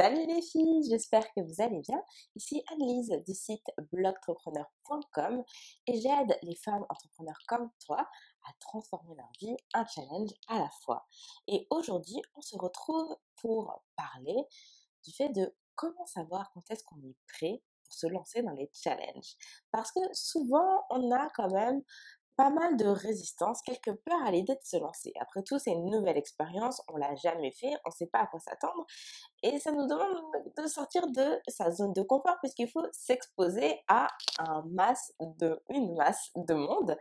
Salut les filles, j'espère que vous allez bien. Ici Annelise du site blogtrepreneur.com et j'aide les femmes entrepreneurs comme toi à transformer leur vie un challenge à la fois. Et aujourd'hui, on se retrouve pour parler du fait de comment savoir quand est-ce qu'on est prêt pour se lancer dans les challenges. Parce que souvent, on a quand même pas mal de résistance, quelque peur à l'idée de se lancer. Après tout, c'est une nouvelle expérience, on l'a jamais fait, on ne sait pas à quoi s'attendre et ça nous demande de sortir de sa zone de confort puisqu'il faut s'exposer à un masse de, une masse de monde.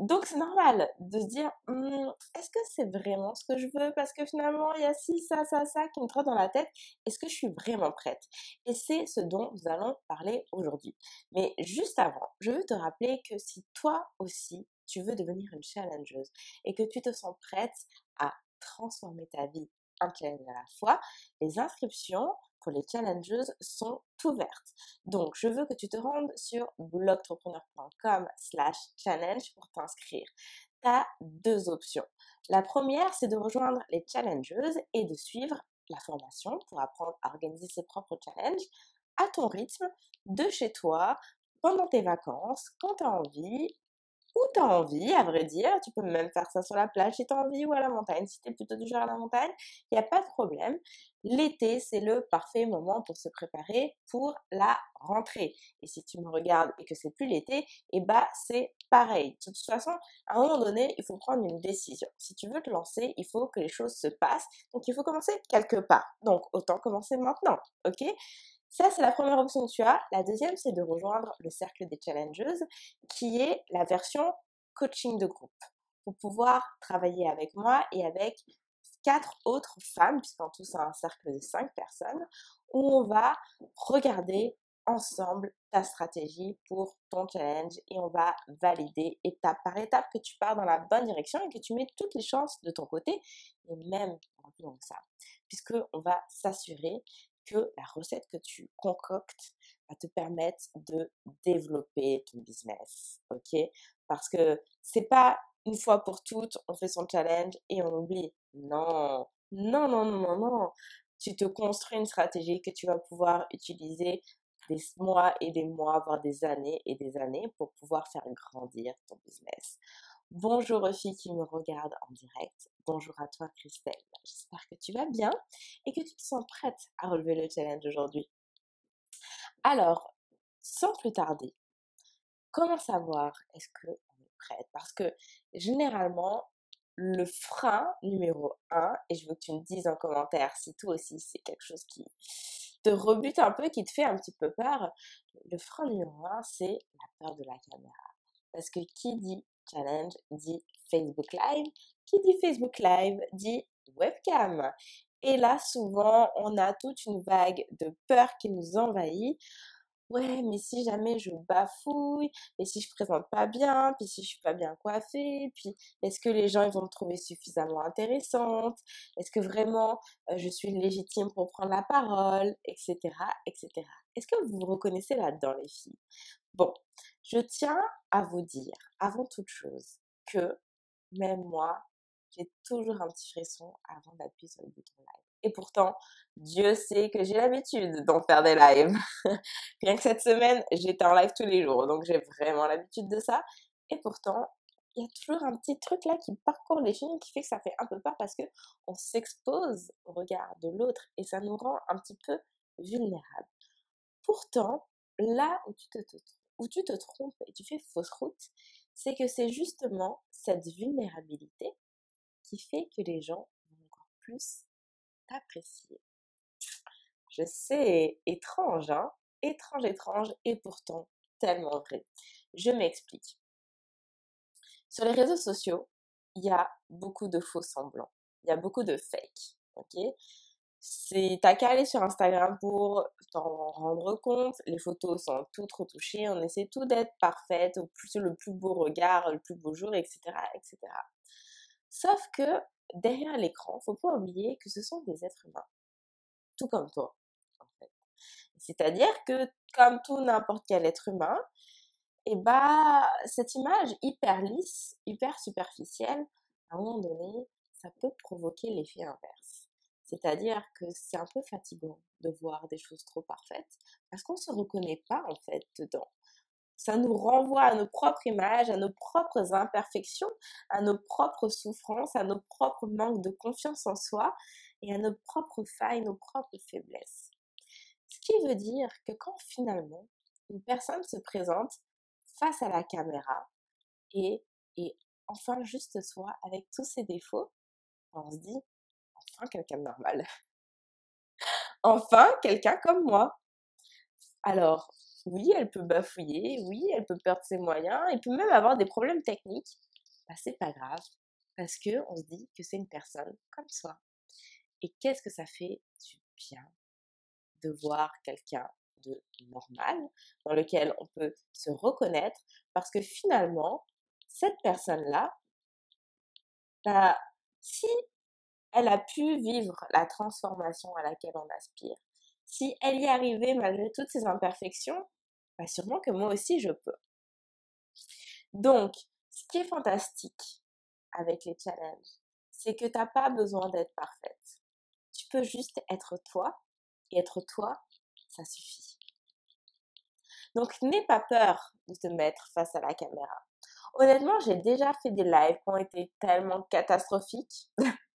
Donc c'est normal de se dire «Hum, est-ce que c'est vraiment ce que je veux? Parce que finalement il y a ci, ça, ça, ça qui me trotte dans la tête. Est-ce que je suis vraiment prête? Et c'est ce dont nous allons parler aujourd'hui. Mais juste avant, je veux te rappeler que si toi aussi tu veux devenir une challengeuse et que tu te sens prête à transformer ta vie un challenge à la fois, les inscriptions pour les challengeuses sont ouvertes. Donc, je veux que tu te rendes sur blogtrepreneur.com slash challenge pour t'inscrire. Tu as deux options. La première, c'est de rejoindre les challengeuses et de suivre la formation pour apprendre à organiser ses propres challenges à ton rythme, de chez toi, pendant tes vacances, quand tu as envie, où tu as envie, à vrai dire. Tu peux même faire ça sur la plage si tu as envie ou à la montagne. Si tu es plutôt du genre à la montagne, il n'y a pas de problème. L'été, c'est le parfait moment pour se préparer pour la rentrée. Et si tu me regardes et que c'est plus l'été, eh bah c'est pareil. De toute façon, à un moment donné, il faut prendre une décision. Si tu veux te lancer, il faut que les choses se passent. Donc il faut commencer quelque part. Donc autant commencer maintenant, ok? Ça, c'est la première option que tu as. La deuxième, c'est de rejoindre le cercle des challengeuses, qui est la version coaching de groupe, pour pouvoir travailler avec moi et avec quatre autres femmes, puisqu'en tout, c'est un cercle de cinq personnes, où on va regarder ensemble ta stratégie pour ton challenge et on va valider étape par étape que tu pars dans la bonne direction et que tu mets toutes les chances de ton côté et même plus long que ça puisque on va s'assurer la recette que tu concoctes va te permettre de développer ton business, ok? Parce que c'est pas une fois pour toutes, on fait son challenge et on oublie. Non, non, non, non, non, non. Tu te construis une stratégie que tu vas pouvoir utiliser des mois et des mois, voire des années et des années pour pouvoir faire grandir ton business. Bonjour aux filles qui me regardent en direct. Bonjour à toi Christelle. J'espère que tu vas bien et que tu te sens prête à relever le challenge aujourd'hui. Alors, sans plus tarder, comment savoir est-ce qu'on est prête? Parce que généralement, le frein numéro un, et je veux que tu me dises en commentaire si toi aussi c'est quelque chose qui te rebute un peu, qui te fait un petit peu peur, le frein numéro un, c'est la peur de la caméra. Parce que qui dit challenge dit Facebook Live. Qui dit Facebook Live dit webcam. Et là, souvent, on a toute une vague de peur qui nous envahit. Ouais, mais si jamais je bafouille, et si je présente pas bien, puis si je suis pas bien coiffée, puis est-ce que les gens vont me trouver suffisamment intéressante? Est-ce que vraiment euh, je suis légitime pour prendre la parole, etc., etc. Est-ce que vous vous reconnaissez là-dedans, les filles? Bon, je tiens à vous dire, avant toute chose, que même moi, j'ai toujours un petit frisson avant d'appuyer sur le bouton live. Et pourtant, Dieu sait que j'ai l'habitude d'en faire des lives. Rien que cette semaine, j'étais en live tous les jours, donc j'ai vraiment l'habitude de ça. Et pourtant, il y a toujours un petit truc là qui parcourt les films qui fait que ça fait un peu peur parce que on s'expose au regard de l'autre et ça nous rend un petit peu vulnérables. Pourtant, là où tu te, où tu te trompes et tu fais fausse route, c'est que c'est justement cette vulnérabilité qui fait que les gens vont encore plus t'apprécier. Je sais, étrange, hein Étrange, étrange, et pourtant tellement vrai. Je m'explique. Sur les réseaux sociaux, il y a beaucoup de faux semblants. Il y a beaucoup de fake, c'est t'as qu'à aller sur Instagram pour t'en rendre compte. Les photos sont toutes retouchées. On essaie tout d'être parfaite, au plus, le plus beau regard, le plus beau jour, etc., etc. Sauf que derrière l'écran, faut pas oublier que ce sont des êtres humains, tout comme toi, en fait. C'est-à-dire que comme tout n'importe quel être humain, et eh bah cette image hyper lisse, hyper superficielle, à un moment donné, ça peut provoquer l'effet inverse C'est-à-dire que c'est un peu fatigant de voir des choses trop parfaites parce qu'on ne se reconnaît pas en fait dedans. Ça nous renvoie à nos propres images, à nos propres imperfections, à nos propres souffrances, à nos propres manques de confiance en soi et à nos propres failles, nos propres faiblesses. Ce qui veut dire que quand finalement une personne se présente face à la caméra et, et enfin juste soi avec tous ses défauts, on se dit enfin quelqu'un de normal. enfin quelqu'un comme moi. Alors, oui, elle peut bafouiller, oui, elle peut perdre ses moyens, elle peut même avoir des problèmes techniques. Bah, c'est pas grave, parce que on se dit que c'est une personne comme soi. Et qu'est-ce que ça fait du bien de voir quelqu'un de normal, dans lequel on peut se reconnaître, parce que finalement, cette personne-là, bah, si elle a pu vivre la transformation à laquelle on aspire, si elle y arrivait malgré toutes ses imperfections, bah sûrement que moi aussi je peux. Donc, ce qui est fantastique avec les challenges, c'est que tu n'as pas besoin d'être parfaite. Tu peux juste être toi, et être toi, ça suffit. Donc, n'aie pas peur de te mettre face à la caméra. Honnêtement, j'ai déjà fait des lives qui ont été tellement catastrophiques.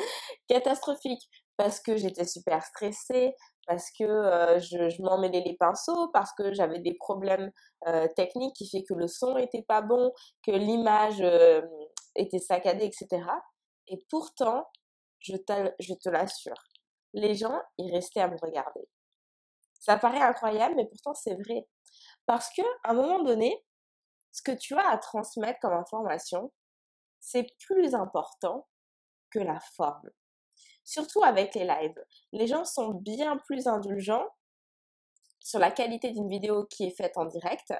catastrophiques parce que j'étais super stressée, parce que je, je m'en mêlais les pinceaux, parce que j'avais des problèmes techniques qui fait que le son était pas bon, que l'image était saccadée, etc. Et pourtant, je, je te l'assure, les gens, ils restaient à me regarder. Ça paraît incroyable, mais pourtant c'est vrai. Parce que, à un moment donné, ce que tu as à transmettre comme information, c'est plus important que la forme. Surtout avec les lives. Les gens sont bien plus indulgents sur la qualité d'une vidéo qui est faite en direct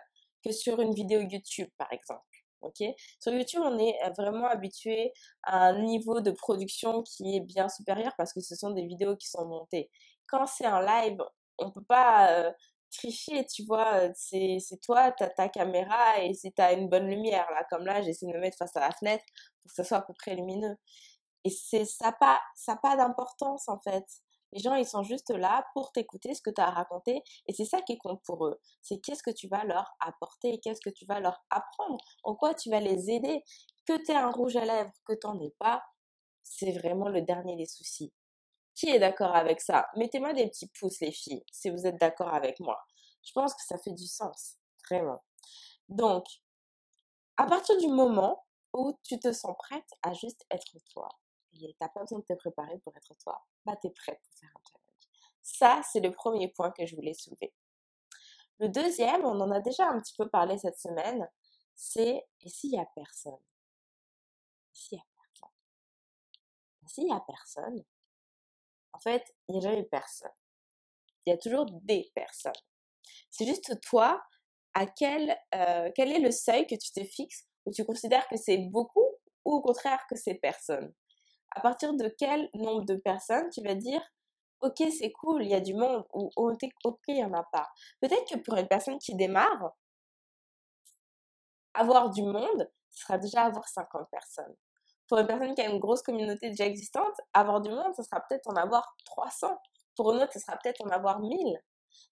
que sur une vidéo YouTube, par exemple. Ok? Sur YouTube, on est vraiment habitué à un niveau de production qui est bien supérieur parce que ce sont des vidéos qui sont montées. Quand c'est un live, on peut pas euh, tricher, tu vois. C'est toi, tu as ta caméra et si tu as une bonne lumière, là, comme là, j'essaie de me mettre face à la fenêtre pour que ça soit à peu près lumineux. Et c'est ça pas ça pas d'importance en fait. Les gens, ils sont juste là pour t'écouter ce que tu as à raconter et c'est ça qui compte pour eux. C'est qu'est-ce que tu vas leur apporter qu'est-ce que tu vas leur apprendre, en quoi tu vas les aider. Que tu aies un rouge à lèvres, que tu n'en aies pas, c'est vraiment le dernier des soucis. Qui est d'accord avec ça? Mettez-moi des petits pouces les filles, si vous êtes d'accord avec moi. Je pense que ça fait du sens, vraiment. Donc, à partir du moment où tu te sens prête à juste être toi, et t'as pas besoin de te préparer pour être toi, bah t'es prête pour faire un challenge. Ça, c'est le premier point que je voulais soulever. Le deuxième, on en a déjà un petit peu parlé cette semaine, c'est et s'il y a personne? Et s'il y a personne? S'il y a personne, en fait, il n'y a jamais personne. Il y a toujours des personnes. C'est juste toi, à quel, euh, quel est le seuil que tu te fixes où tu considères que c'est beaucoup ou au contraire que c'est personne? À partir de quel nombre de personnes tu vas dire ok c'est cool, il y a du monde ou ok il n'y en a pas. Peut-être que pour une personne qui démarre, avoir du monde, ce sera déjà avoir 50 personnes. Pour une personne qui a une grosse communauté déjà existante, avoir du monde, ce sera peut-être en avoir 300. Pour une autre, ce sera peut-être en avoir 1000.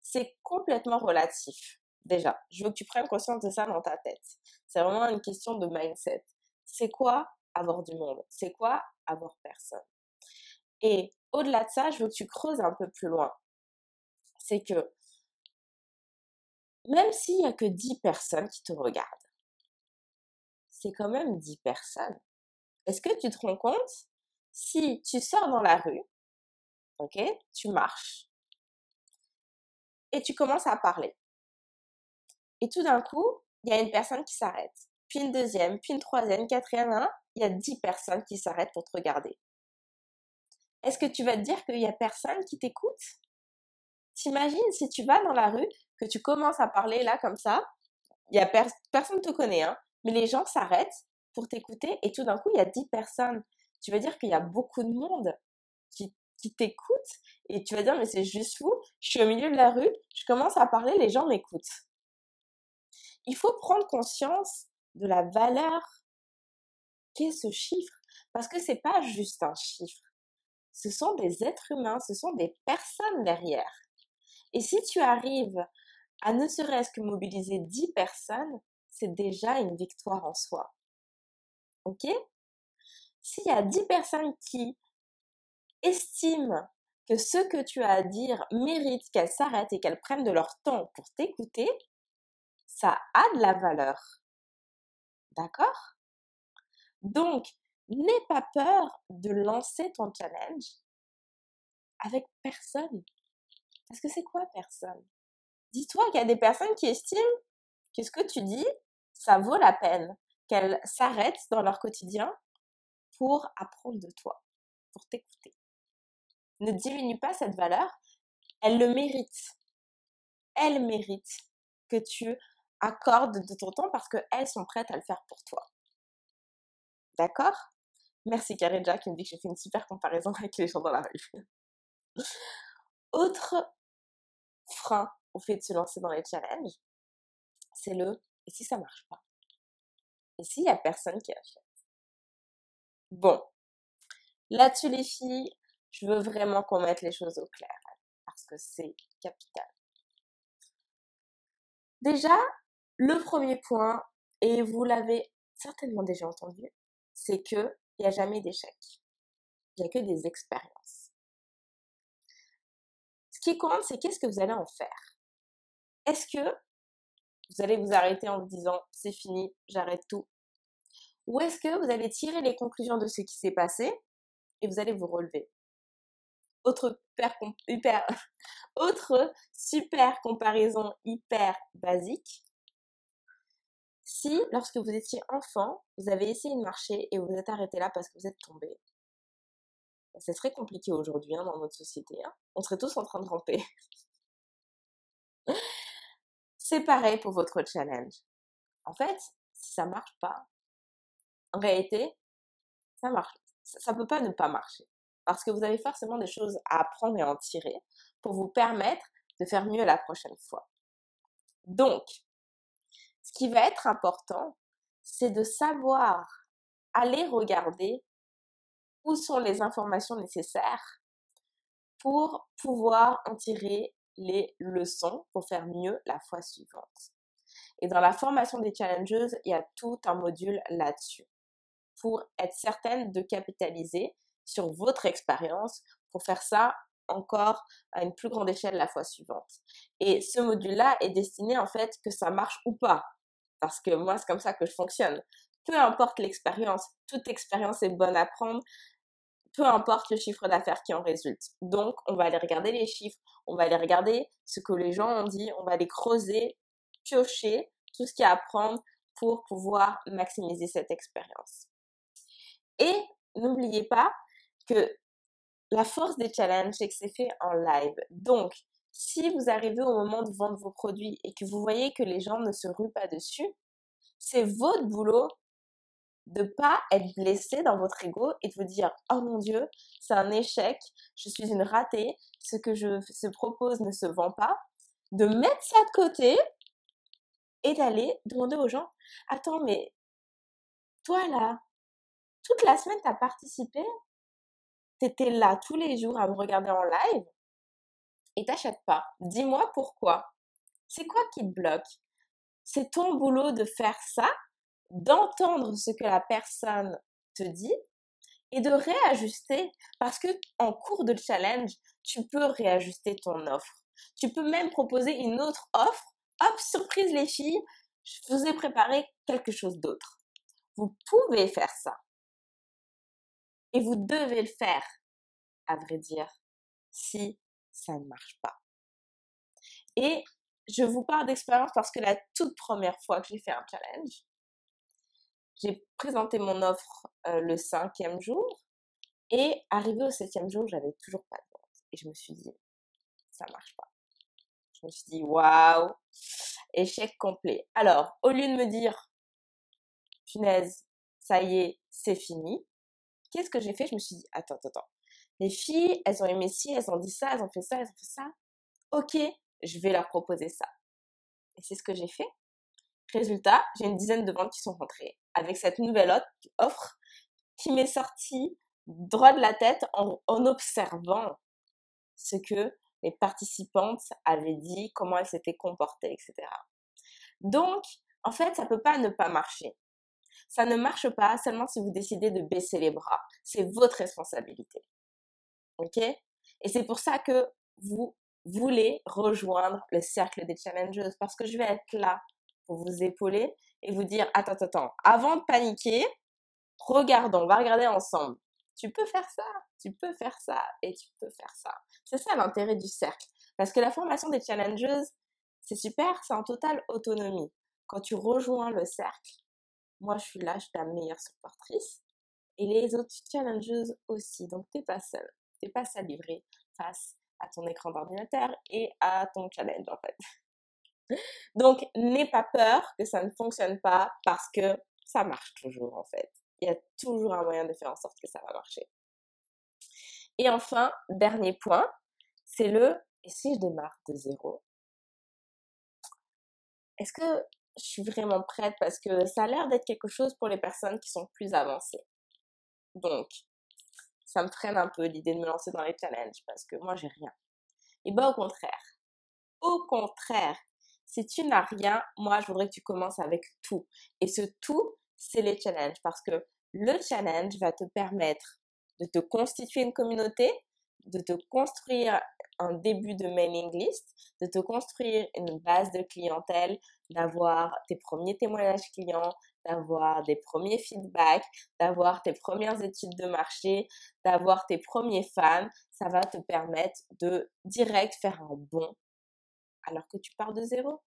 C'est complètement relatif. Déjà, je veux que tu prennes conscience de ça dans ta tête. C'est vraiment une question de mindset. C'est quoi avoir du monde? C'est quoi avoir personne Et au-delà de ça, je veux que tu creuses un peu plus loin. C'est que même s'il n'y a que 10 personnes qui te regardent, c'est quand même 10 personnes. Est-ce que tu te rends compte? Si tu sors dans la rue, ok, tu marches et tu commences à parler. Et tout d'un coup, il y a une personne qui s'arrête, puis une deuxième, puis une troisième, quatrième, hein? Il y a 10 personnes qui s'arrêtent pour te regarder. Est-ce que tu vas te dire qu'il n'y a personne qui t'écoute? T'imagines si tu vas dans la rue, que tu commences à parler là comme ça, il y a personne ne te connaît, hein, mais les gens s'arrêtent pour t'écouter et tout d'un coup, il y a 10 personnes. Tu vas dire qu'il y a beaucoup de monde qui, qui t'écoute et tu vas dire mais c'est juste fou, je suis au milieu de la rue, je commence à parler, les gens m'écoutent. Il faut prendre conscience de la valeur ce chiffre Parce que c'est pas juste un chiffre. ce sont des êtres humains, ce sont des personnes derrière. Et si tu arrives à ne serait-ce que mobiliser 10 personnes, c'est déjà une victoire en soi. Ok? S'il y a 10 personnes qui estiment que ce que tu as à dire mérite qu'elles s'arrêtent et qu'elles prennent de leur temps pour t'écouter, ça a de la valeur. D'accord? Donc, n'aie pas peur de lancer ton challenge avec personne. Parce que c'est quoi personne? Dis-toi qu'il y a des personnes qui estiment que ce que tu dis, ça vaut la peine qu'elles s'arrêtent dans leur quotidien pour apprendre de toi, pour t'écouter. Ne diminue pas cette valeur, elle le mérite. Elle mérite que tu accordes de ton temps parce qu'elles sont prêtes à le faire pour toi. D'accord Merci Karidja qui me dit que j'ai fait une super comparaison avec les gens dans la rue. Autre frein au fait de se lancer dans les challenges, c'est le et si ça marche pas? Et s'il y a personne qui achète? Bon, là-dessus les filles, je veux vraiment qu'on mette les choses au clair parce que c'est capital. Déjà, le premier point, et vous l'avez certainement déjà entendu, c'est que il n'y a jamais d'échec. Il n'y a que des expériences. Ce qui compte, c'est qu'est-ce que vous allez en faire. Est-ce que vous allez vous arrêter en vous disant c'est fini, j'arrête tout? Ou est-ce que vous allez tirer les conclusions de ce qui s'est passé et vous allez vous relever? Autre super comparaison hyper basique. Si, lorsque vous étiez enfant, vous avez essayé de marcher et vous vous êtes arrêté là parce que vous êtes tombé, c'est très compliqué aujourd'hui hein, dans notre société. Hein. On serait tous en train de ramper. c'est pareil pour votre challenge. En fait, si ça marche pas, en réalité, ça marche. Ça, ne peut pas ne pas marcher. Parce que vous avez forcément des choses à apprendre et à en tirer pour vous permettre de faire mieux la prochaine fois. Donc, ce qui va être important, c'est de savoir aller regarder où sont les informations nécessaires pour pouvoir en tirer les leçons pour faire mieux la fois suivante. Et dans la formation des challengeuses, il y a tout un module là-dessus pour être certaine de capitaliser sur votre expérience pour faire ça encore à une plus grande échelle la fois suivante. Et ce module-là est destiné en fait que ça marche ou pas. Parce que moi, c'est comme ça que je fonctionne. Peu importe l'expérience, toute expérience est bonne à prendre, peu importe le chiffre d'affaires qui en résulte. Donc, on va aller regarder les chiffres, on va aller regarder ce que les gens ont dit, on va aller creuser, piocher tout ce qu'il y a à prendre pour pouvoir maximiser cette expérience. Et n'oubliez pas que la force des challenges, c'est que c'est fait en live. Donc, si vous arrivez au moment de vendre vos produits et que vous voyez que les gens ne se ruent pas dessus, c'est votre boulot de pas être blessé dans votre ego et de vous dire oh mon dieu c'est un échec je suis une ratée ce que je se propose ne se vend pas de mettre ça de côté et d'aller demander aux gens attends mais toi là toute la semaine t'as participé t'étais là tous les jours à me regarder en live et t'achètes pas dis-moi pourquoi c'est quoi qui te bloque? C'est ton boulot de faire ça d'entendre ce que la personne te dit et de réajuster parce que en cours de challenge, tu peux réajuster ton offre. Tu peux même proposer une autre offre. Hop, surprise les filles, je vous ai préparé quelque chose d'autre. Vous pouvez faire ça. Et vous devez le faire, à vrai dire, si ça ne marche pas. Et je vous parle d'expérience parce que la toute première fois que j'ai fait un challenge, j'ai présenté mon offre le cinquième jour et arrivé au septième jour, j'avais toujours pas de vente. Et je me suis dit, ça marche pas. Je me suis dit, waouh, échec complet. Alors, au lieu de me dire, punaise, ça y est, c'est fini, qu'est-ce que j'ai fait? Je me suis dit, attends, attends, attends. Les filles, elles ont aimé ci, elles ont dit ça, elles ont fait ça, elles ont fait ça. Ok, je vais leur proposer ça. Et c'est ce que j'ai fait. Résultat, j'ai une dizaine de ventes qui sont rentrées avec cette nouvelle offre qui m'est sortie droit de la tête en, en observant ce que les participantes avaient dit, comment elles s'étaient comportées, etc. Donc, en fait, ça peut pas ne pas marcher. Ça ne marche pas seulement si vous décidez de baisser les bras. C'est votre responsabilité. OK? Et c'est pour ça que vous voulez rejoindre le cercle des challengers parce que je vais être là pour vous épauler et vous dire attends attends avant de paniquer, regardons, on va regarder ensemble. Tu peux faire ça, tu peux faire ça et tu peux faire ça. C'est ça l'intérêt du cercle parce que la formation des challengers, c'est super, c'est en totale autonomie. Quand tu rejoins le cercle, moi je suis là, je suis ta meilleure supportrice et les autres challengers aussi. Donc t'es pas seul, t'es pas seul livré face à ton écran d'ordinateur et à ton challenge en fait. Donc n'aie pas peur que ça ne fonctionne pas parce que ça marche toujours en fait. Il y a toujours un moyen de faire en sorte que ça va marcher. Et enfin, dernier point, c'est le et si je démarre de zéro? Est-ce que je suis vraiment prête? Parce que ça a l'air d'être quelque chose pour les personnes qui sont plus avancées. Donc, ça me freine un peu l'idée de me lancer dans les challenges parce que moi, j'ai rien. Et bien, au contraire. Au contraire, si tu n'as rien, moi, je voudrais que tu commences avec tout. Et ce tout, c'est les challenges parce que le challenge va te permettre de te constituer une communauté, de te construire un début de mailing list, de te construire une base de clientèle, d'avoir tes premiers témoignages clients, d'avoir des premiers feedbacks, d'avoir tes premières études de marché, d'avoir tes premiers fans. Ça va te permettre de direct faire un bon alors que tu pars de zéro.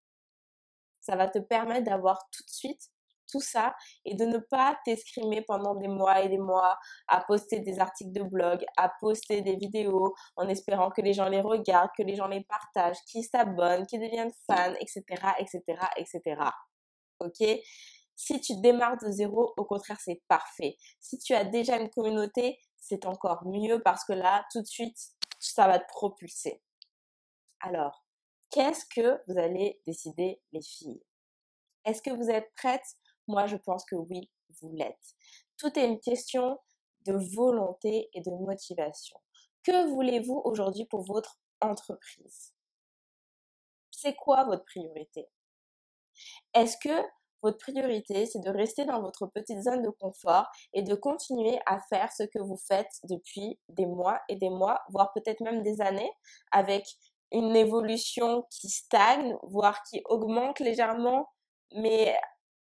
Ça va te permettre d'avoir tout de suite tout ça et de ne pas t'escrimer pendant des mois et des mois à poster des articles de blog, à poster des vidéos en espérant que les gens les regardent, que les gens les partagent, qu'ils s'abonnent, qu'ils deviennent fans, etc., etc., etc. Ok? Si tu démarres de zéro, au contraire, c'est parfait. Si tu as déjà une communauté, c'est encore mieux parce que là, tout de suite, ça va te propulser. Alors, qu'est-ce que vous allez décider, les filles? Est-ce que vous êtes prêtes moi, je pense que oui, vous l'êtes. Tout est une question de volonté et de motivation. Que voulez-vous aujourd'hui pour votre entreprise? C'est quoi votre priorité? Est-ce que votre priorité, c'est de rester dans votre petite zone de confort et de continuer à faire ce que vous faites depuis des mois et des mois, voire peut-être même des années, avec une évolution qui stagne, voire qui augmente légèrement, mais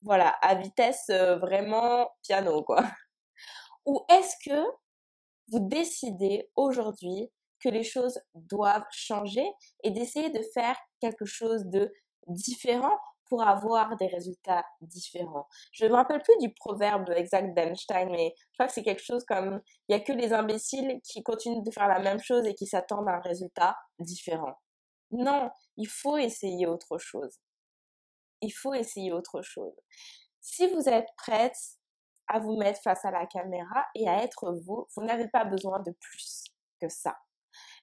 voilà, à vitesse vraiment piano, quoi. Ou est-ce que vous décidez aujourd'hui que les choses doivent changer et d'essayer de faire quelque chose de différent pour avoir des résultats différents? Je ne me rappelle plus du proverbe exact d'Einstein, mais je crois que c'est quelque chose comme il n'y a que les imbéciles qui continuent de faire la même chose et qui s'attendent à un résultat différent. Non, il faut essayer autre chose il faut essayer autre chose. Si vous êtes prête à vous mettre face à la caméra et à être vous, vous n'avez pas besoin de plus que ça.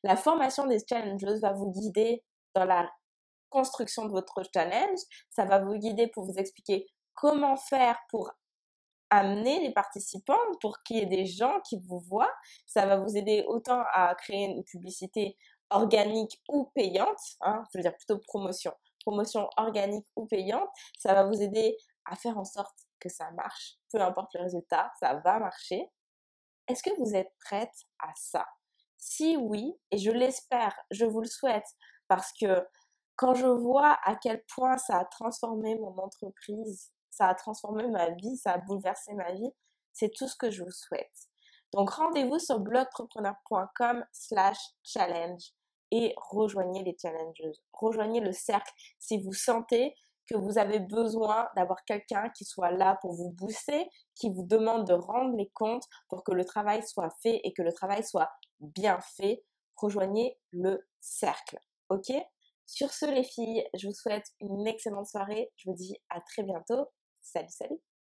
La formation des challenges va vous guider dans la construction de votre challenge. Ça va vous guider pour vous expliquer comment faire pour amener les participants, pour qu'il y ait des gens qui vous voient. Ça va vous aider autant à créer une publicité organique ou payante, hein, je veux dire plutôt promotion, promotion organique ou payante, ça va vous aider à faire en sorte que ça marche. Peu importe le résultat, ça va marcher. Est-ce que vous êtes prête à ça? Si oui, et je l'espère, je vous le souhaite, parce que quand je vois à quel point ça a transformé mon entreprise, ça a transformé ma vie, ça a bouleversé ma vie, c'est tout ce que je vous souhaite. Donc rendez-vous sur blogtrepreneur.com slash challenge et rejoignez les challengers. Rejoignez le cercle si vous sentez que vous avez besoin d'avoir quelqu'un qui soit là pour vous booster, qui vous demande de rendre les comptes pour que le travail soit fait et que le travail soit bien fait. Rejoignez le cercle. OK? Sur ce, les filles, je vous souhaite une excellente soirée. Je vous dis à très bientôt. Salut, salut